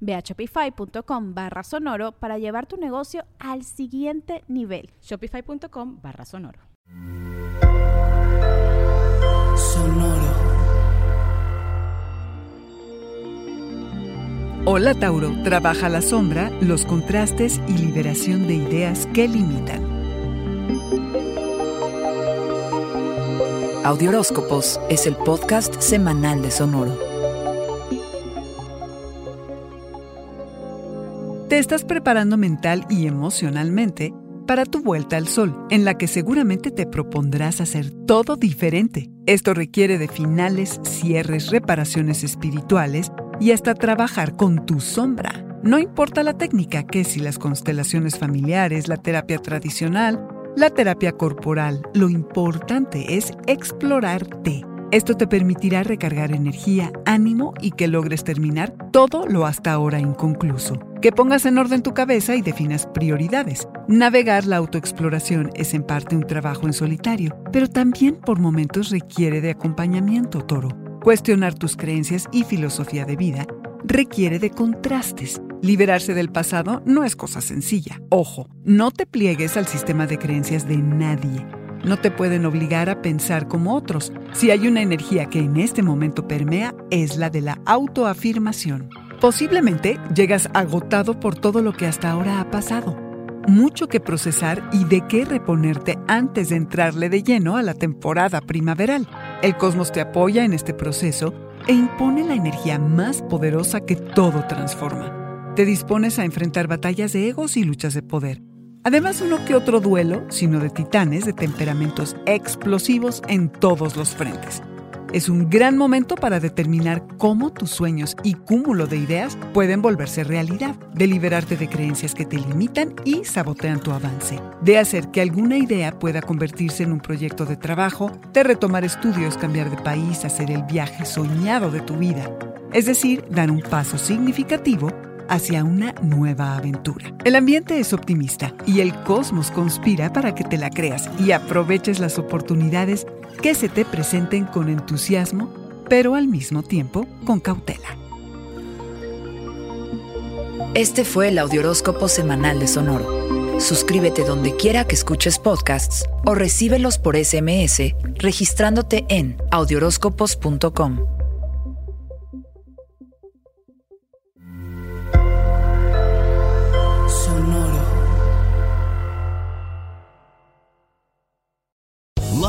Ve a shopify.com barra sonoro para llevar tu negocio al siguiente nivel. Shopify.com barra sonoro. Sonoro. Hola Tauro, trabaja la sombra, los contrastes y liberación de ideas que limitan. Audioróscopos es el podcast semanal de Sonoro. Estás preparando mental y emocionalmente para tu vuelta al sol, en la que seguramente te propondrás hacer todo diferente. Esto requiere de finales, cierres, reparaciones espirituales y hasta trabajar con tu sombra. No importa la técnica, que si las constelaciones familiares, la terapia tradicional, la terapia corporal, lo importante es explorarte. Esto te permitirá recargar energía, ánimo y que logres terminar todo lo hasta ahora inconcluso. Que pongas en orden tu cabeza y definas prioridades. Navegar la autoexploración es en parte un trabajo en solitario, pero también por momentos requiere de acompañamiento, toro. Cuestionar tus creencias y filosofía de vida requiere de contrastes. Liberarse del pasado no es cosa sencilla. Ojo, no te pliegues al sistema de creencias de nadie. No te pueden obligar a pensar como otros. Si hay una energía que en este momento permea, es la de la autoafirmación. Posiblemente llegas agotado por todo lo que hasta ahora ha pasado. Mucho que procesar y de qué reponerte antes de entrarle de lleno a la temporada primaveral. El cosmos te apoya en este proceso e impone la energía más poderosa que todo transforma. Te dispones a enfrentar batallas de egos y luchas de poder Además, uno que otro duelo, sino de titanes de temperamentos explosivos en todos los frentes. Es un gran momento para determinar cómo tus sueños y cúmulo de ideas pueden volverse realidad, de liberarte de creencias que te limitan y sabotean tu avance, de hacer que alguna idea pueda convertirse en un proyecto de trabajo, de retomar estudios, cambiar de país, hacer el viaje soñado de tu vida, es decir, dar un paso significativo hacia una nueva aventura. El ambiente es optimista y el cosmos conspira para que te la creas y aproveches las oportunidades que se te presenten con entusiasmo, pero al mismo tiempo con cautela. Este fue el Audioróscopo Semanal de Sonoro. Suscríbete donde quiera que escuches podcasts o recíbelos por SMS registrándote en audioróscopos.com.